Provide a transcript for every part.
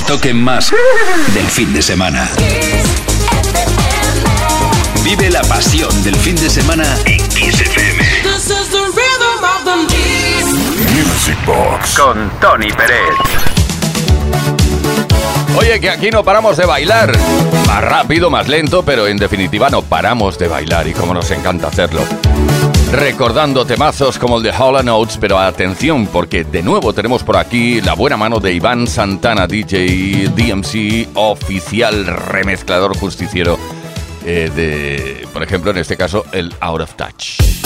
el toque más del fin de semana. Vive la pasión del fin de semana en Kiss FM. Music Box con Tony Pérez. Oye, que aquí no paramos de bailar. Más rápido, más lento, pero en definitiva no paramos de bailar y como nos encanta hacerlo. Recordando temazos como el de Hall Notes, pero atención, porque de nuevo tenemos por aquí la buena mano de Iván Santana, DJ DMC, oficial remezclador justiciero eh, de, por ejemplo, en este caso, el Out of Touch.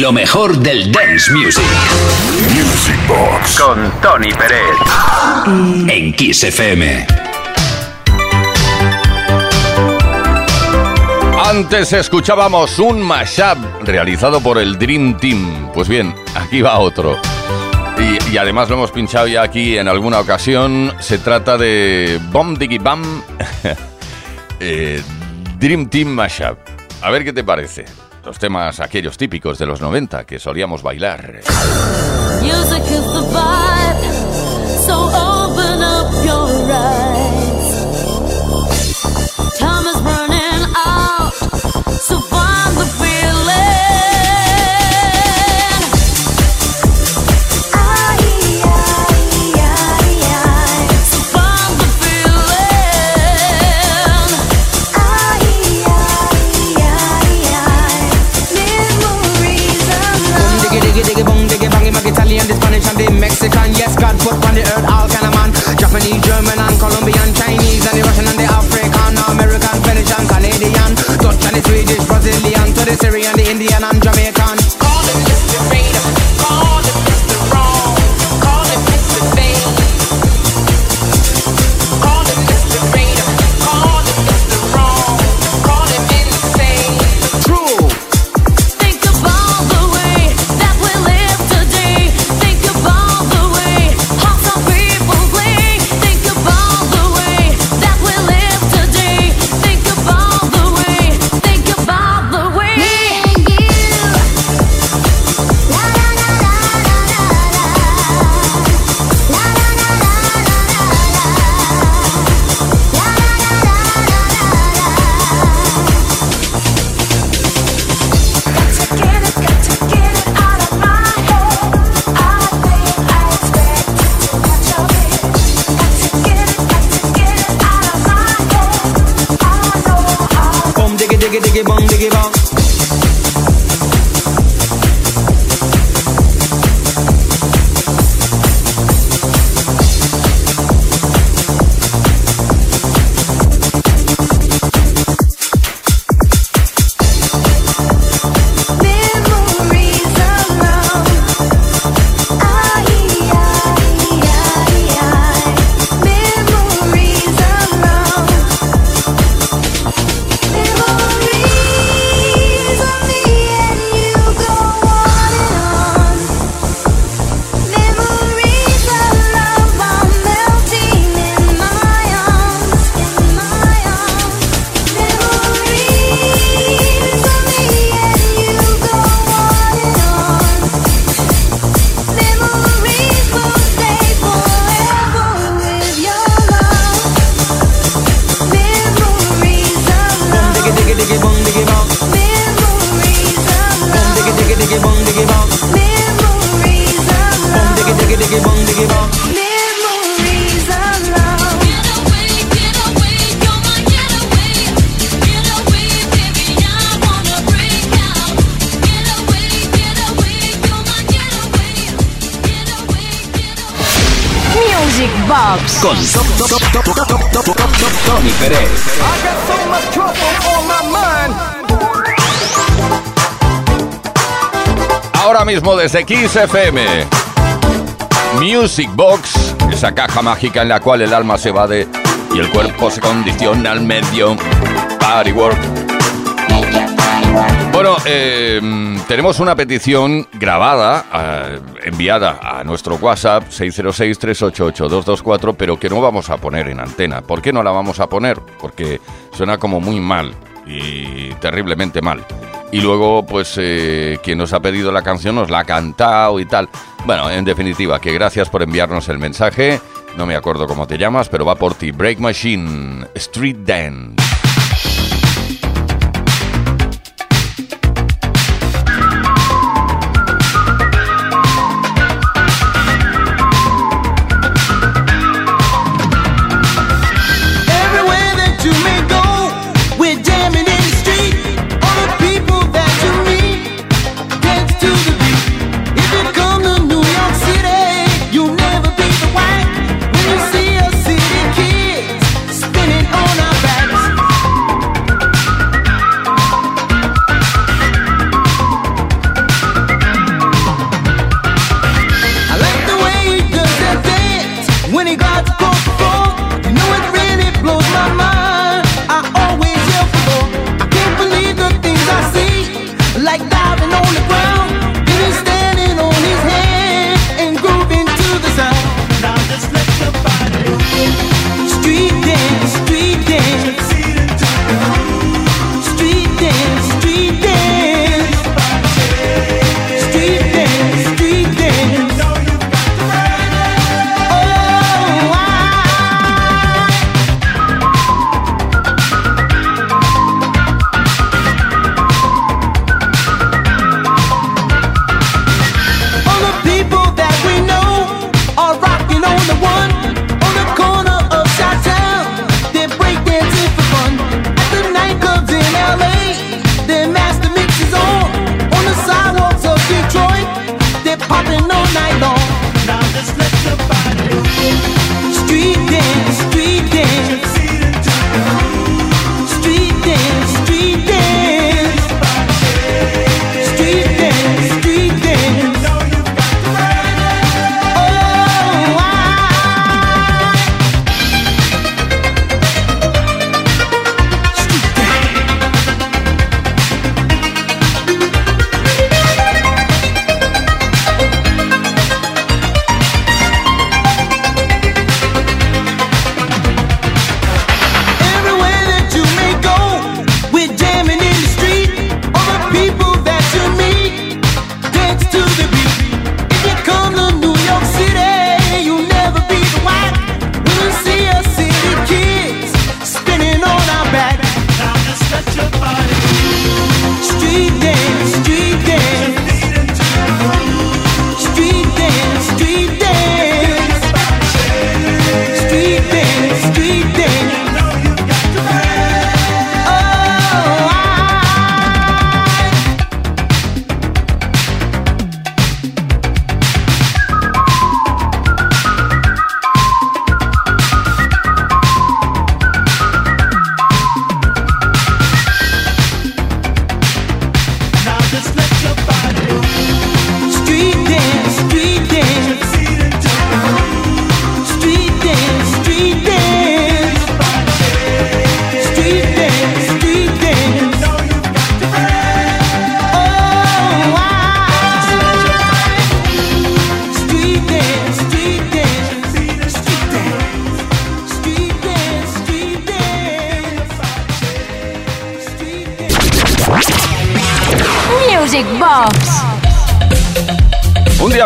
Lo mejor del dance music. Music Box. Con Tony Pérez. En Kiss FM. Antes escuchábamos un mashup realizado por el Dream Team. Pues bien, aquí va otro. Y, además lo hemos pinchado ya aquí en alguna ocasión. Se trata de Bomb Diggy Bam eh, Dream Team Mashup. A ver qué te parece. Los temas aquellos típicos de los 90 que solíamos bailar. earth, all kind of man. Japanese, German, and Colombian. Con Tony Pérez. Ahora mismo desde Kiss FM. Music Box, esa caja mágica en la cual el alma se evade y el cuerpo se condiciona al medio. Party work. Bueno, eh, tenemos una petición grabada, eh, enviada a nuestro WhatsApp 606-388-224, pero que no vamos a poner en antena. ¿Por qué no la vamos a poner? Porque suena como muy mal y terriblemente mal. Y luego, pues, eh, quien nos ha pedido la canción nos la ha cantado y tal. Bueno, en definitiva, que gracias por enviarnos el mensaje. No me acuerdo cómo te llamas, pero va por ti. Break Machine, Street Dance.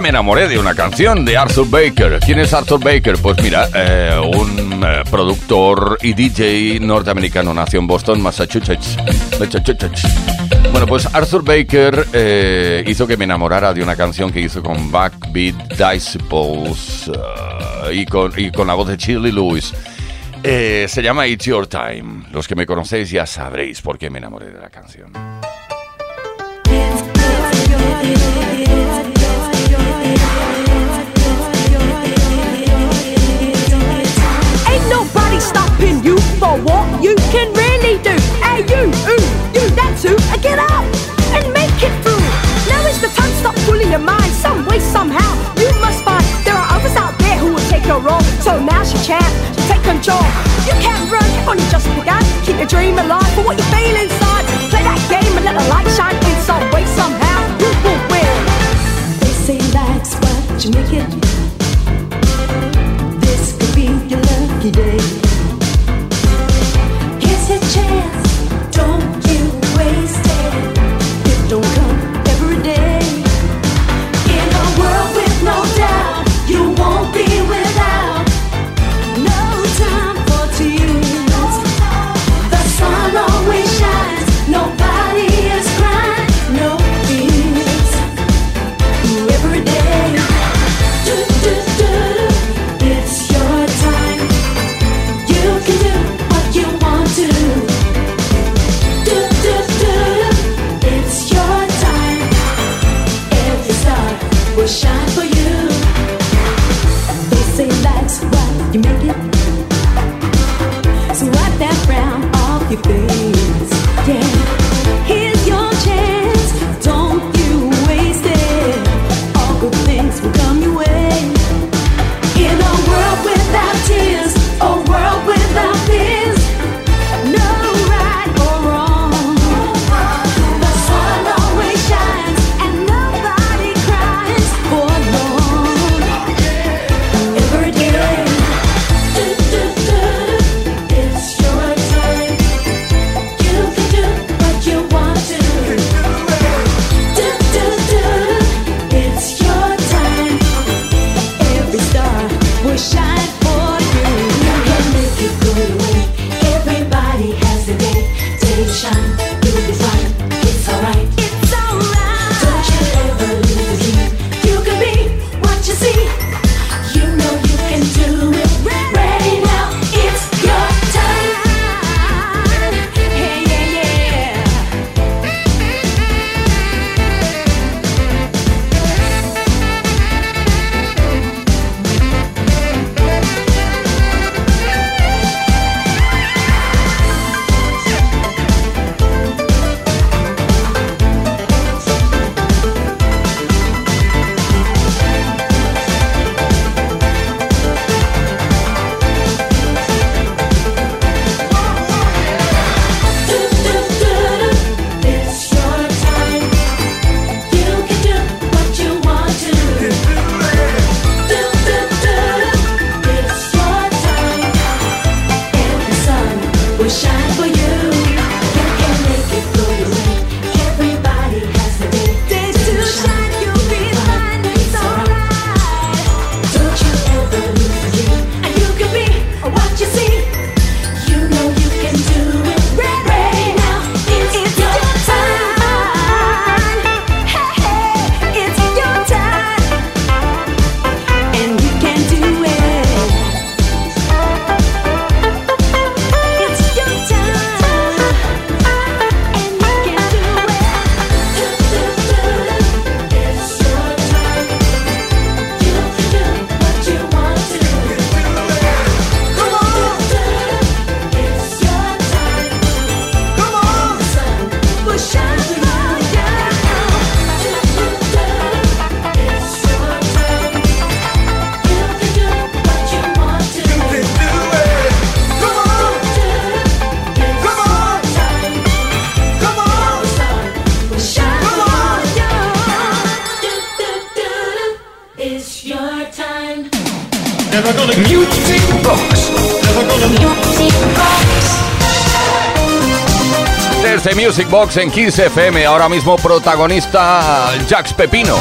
Me enamoré de una canción de Arthur Baker. ¿Quién es Arthur Baker? Pues mira, eh, un eh, productor y DJ norteamericano. Nació en Boston, Massachusetts. Bueno, pues Arthur Baker eh, hizo que me enamorara de una canción que hizo con Backbeat Disciples y, con, la voz de Shirley Lewis. Se llama It's Your Time. Los que me conocéis ya sabréis por qué me enamoré de la canción. Stopping you for what you can really do. Hey, you, ooh, you, that's who. Uh, Get up and make it through. Now is the time to stop fooling your mind. Some way, somehow, you must find there are others out there who will take your role. So now's your chance to take control. You can't run, you've only just begun. Keep your dream alive for what you feel inside. Play that game and let the light shine in some way, somehow. You will win. They say life's what you make it. This could be your lucky day. Never gonna music box. Never gonna music box. Desde Music Box en 15 FM, ahora mismo protagonista Jax Pepino.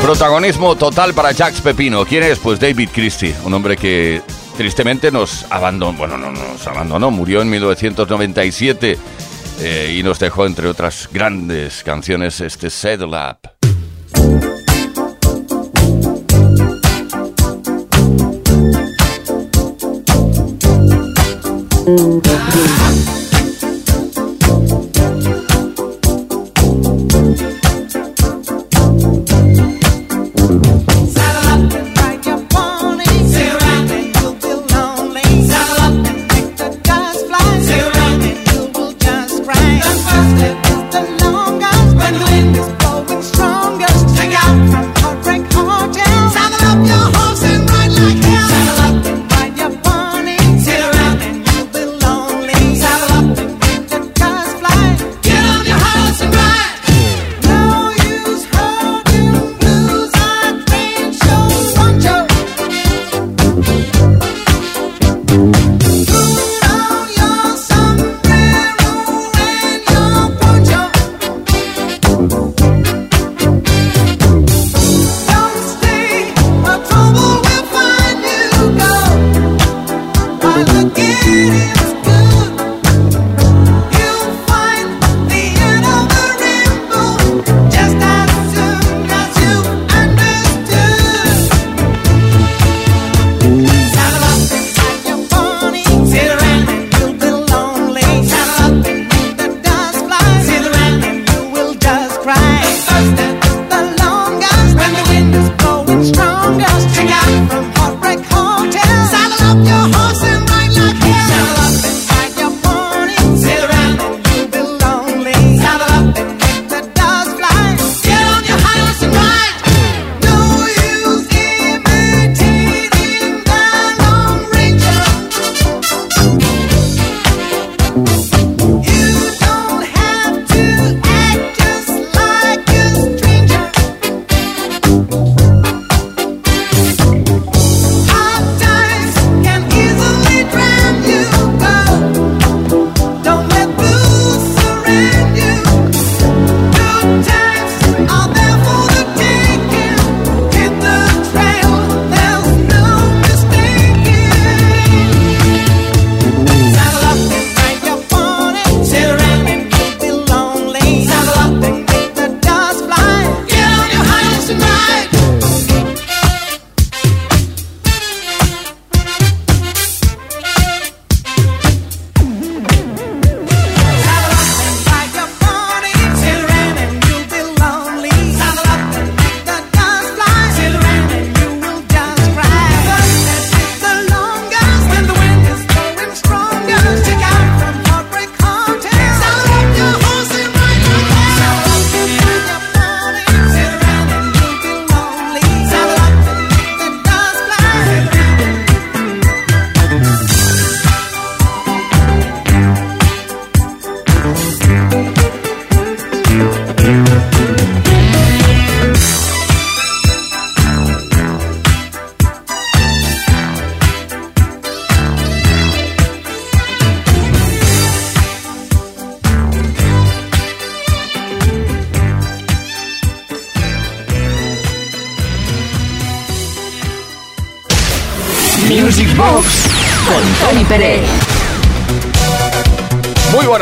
Protagonismo total para Jax Pepino. ¿Quién es? Pues David Christie, un hombre que tristemente nos abandonó, bueno, no nos abandonó, murió en 1997 eh, y nos dejó, entre otras grandes canciones, este Saddle Up. do.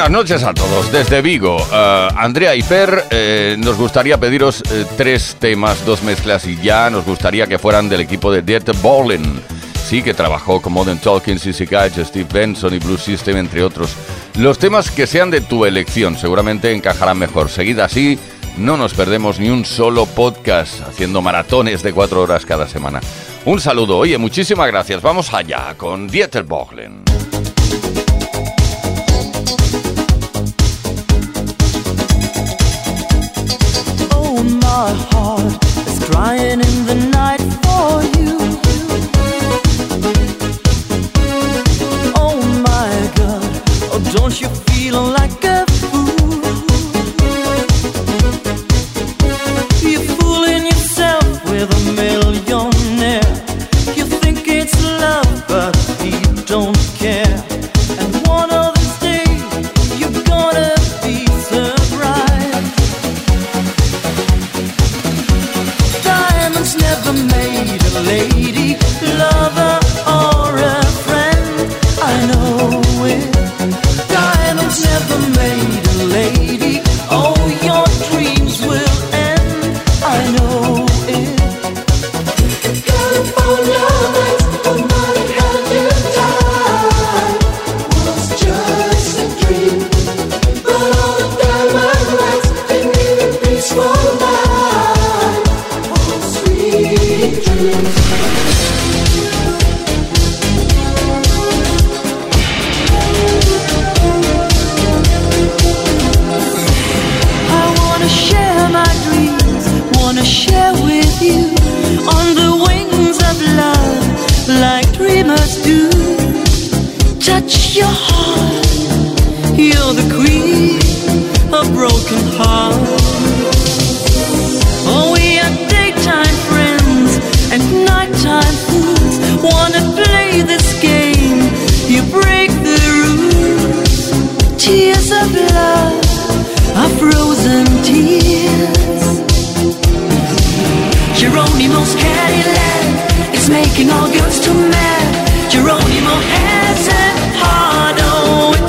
Buenas noches a todos. Desde Vigo, uh, Andrea y Fer, eh, nos gustaría pediros eh, tres temas, dos mezclas y ya nos gustaría que fueran del equipo de Dieter Bohlen. Sí, que trabajó con Modern Talking, CC Catch, Steve Benson y Blue System, entre otros. Los temas que sean de tu elección seguramente encajarán mejor. Seguida así, no nos perdemos ni un solo podcast, haciendo maratones de cuatro horas cada semana. Un saludo, oye, muchísimas gracias. Vamos allá con Dieter Bohlen.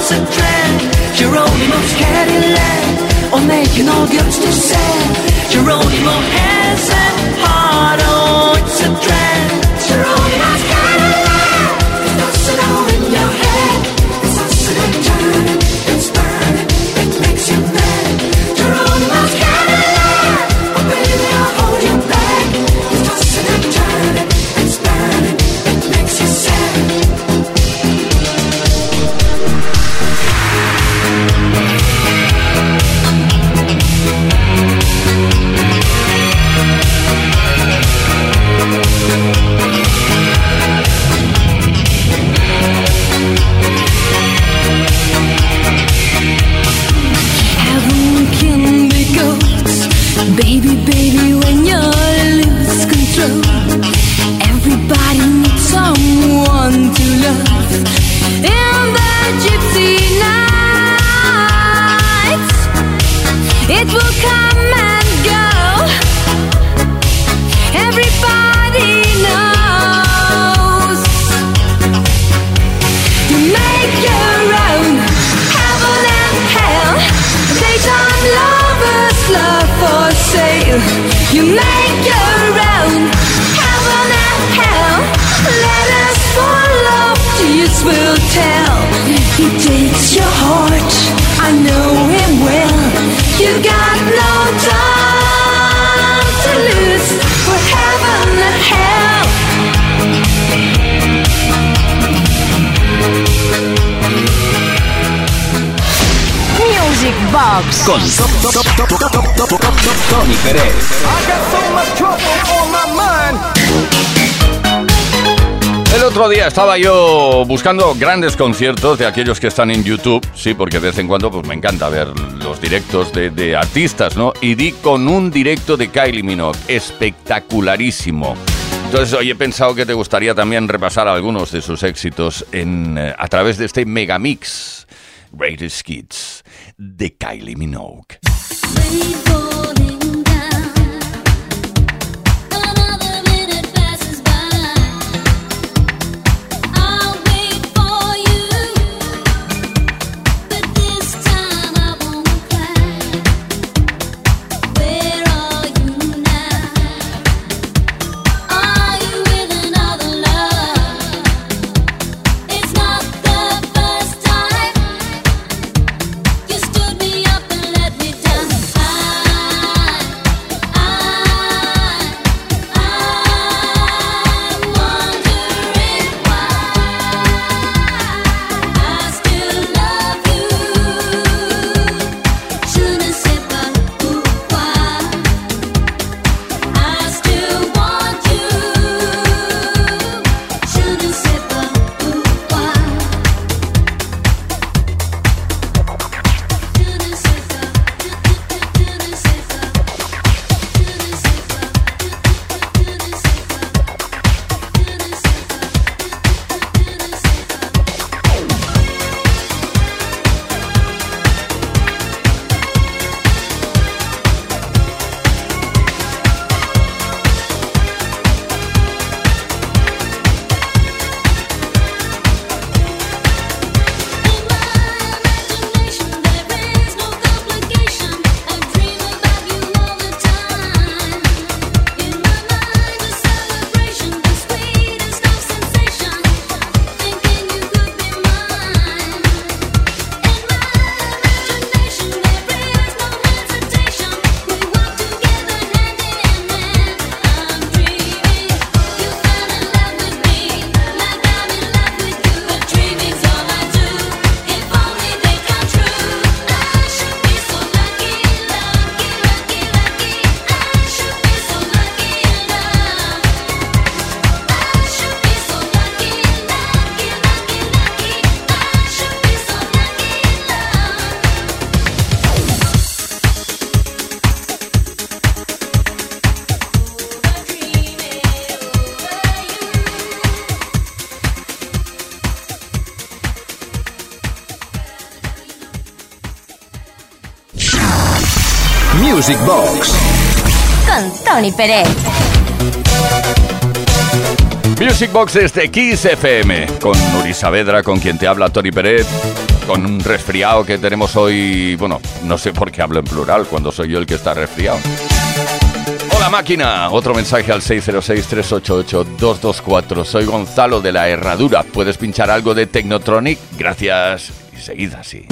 was a trend Geronimo Cadillac Or making all girls to sad Geronimo has a heart Oh, it's a trend Con Tony Pérez. El otro día estaba yo buscando grandes conciertos de aquellos que están en YouTube, sí, porque de vez en cuando pues, me encanta ver los directos de, artistas, ¿no? Y di con un directo de Kylie Minogue, espectacularísimo. Entonces hoy he pensado que te gustaría también repasar algunos de sus éxitos en, eh, a través de este megamix Greatest Hits de Kylie Minogue. Music Box con Tony Pérez. Music Box desde Kiss con Nuri Saavedra, con quien te habla Tony Pérez. Con un resfriado que tenemos hoy, bueno, no sé por qué hablo en plural cuando soy yo el que está resfriado. Hola máquina, otro mensaje al 606-388-224. Soy Gonzalo de la Herradura. ¿Puedes pinchar algo de Technotronic? Gracias y seguid así.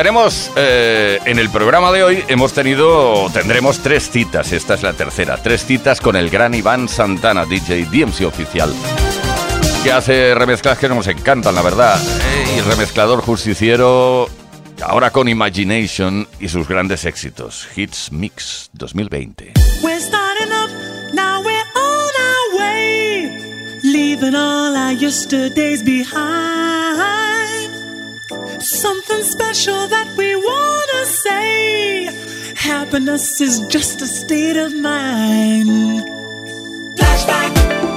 Estaremos eh, en el programa de hoy. Hemos tenido, tendremos tres citas. Esta es la tercera. Tres citas con el gran Iván Santana, DJ DMC oficial, que hace remezclas que nos encantan, la verdad. Eh, y remezclador justiciero. Ahora con Imagination y sus grandes éxitos. Hits Mix 2020. We're starting up, now we're on our way. Leaving all our yesterdays behind. Something special that we wanna say. Happiness is just a state of mind. Flashback.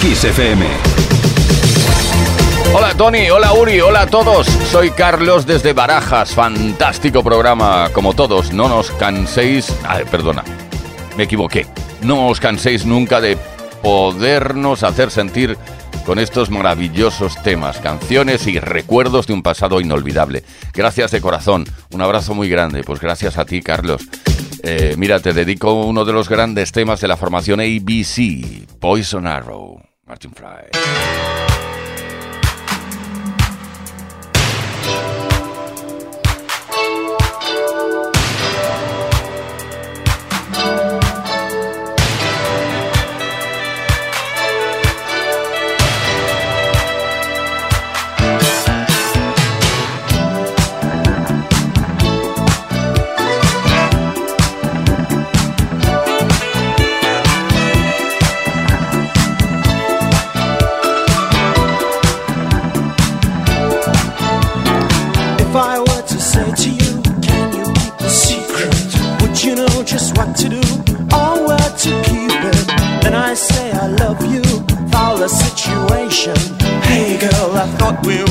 Kiss FM. Hola Tony, hola Uri, hola a todos. Soy Carlos desde Barajas. Fantástico programa, como todos. No nos canséis. Ay, perdona, me equivoqué. No os canséis nunca de podernos hacer sentir con estos maravillosos temas, canciones y recuerdos de un pasado inolvidable. Gracias de corazón, un abrazo muy grande, pues gracias a ti Carlos. Eh, mira, te dedico uno de los grandes temas de la formación ABC, Poison Arrow. Martin Fry. Situation. Hey girl, I thought we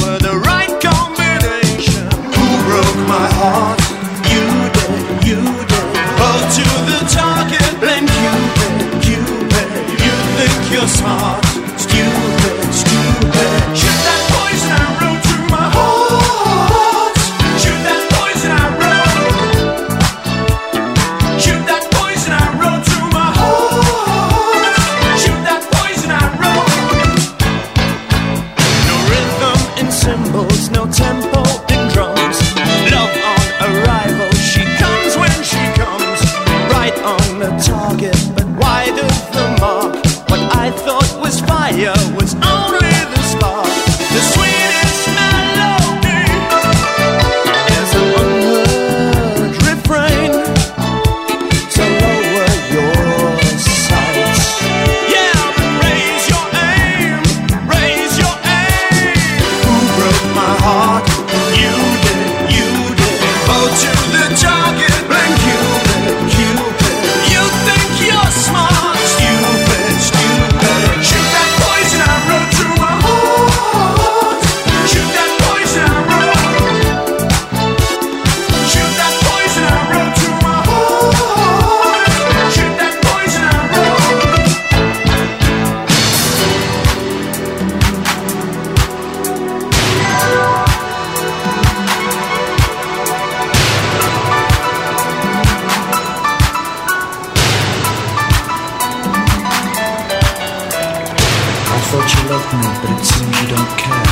thought me, but it seems you don't care.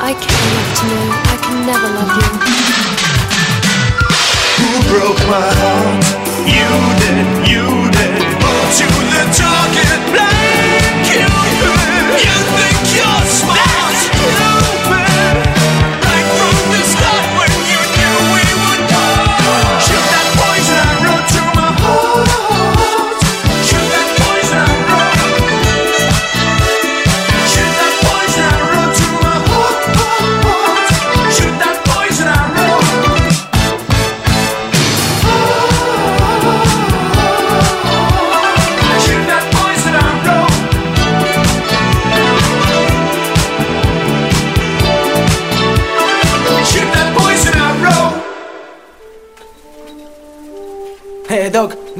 I care enough to know I can never love you. Who broke my heart? You did, you did. Oh, to the target,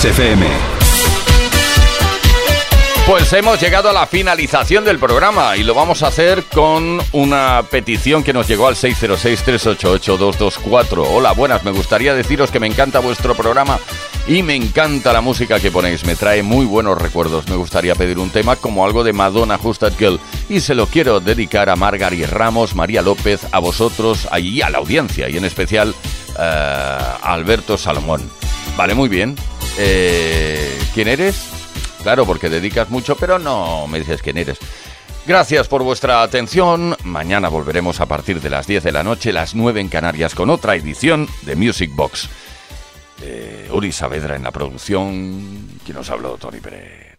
Kiss FM. Pues hemos llegado a la finalización del programa y lo vamos a hacer con una petición que nos llegó al 606-388-224. Hola, buenas, me gustaría deciros que me encanta vuestro programa y me encanta la música que ponéis, me trae muy buenos recuerdos. Me gustaría pedir un tema como algo de Madonna Just That Girl y se lo quiero dedicar a Margaret Ramos, María López, a vosotros y a la audiencia y en especial eh, a Alberto Salomón. Vale, muy bien. Eh, ¿Quién eres? Claro, porque dedicas mucho, pero no me dices quién eres. Gracias por vuestra atención. Mañana volveremos a partir de las 10 de la noche, las 9 en Canarias, con otra edición de Music Box. Eh, Uri Saavedra en la producción. ¿Quién nos habló? Tony Pérez.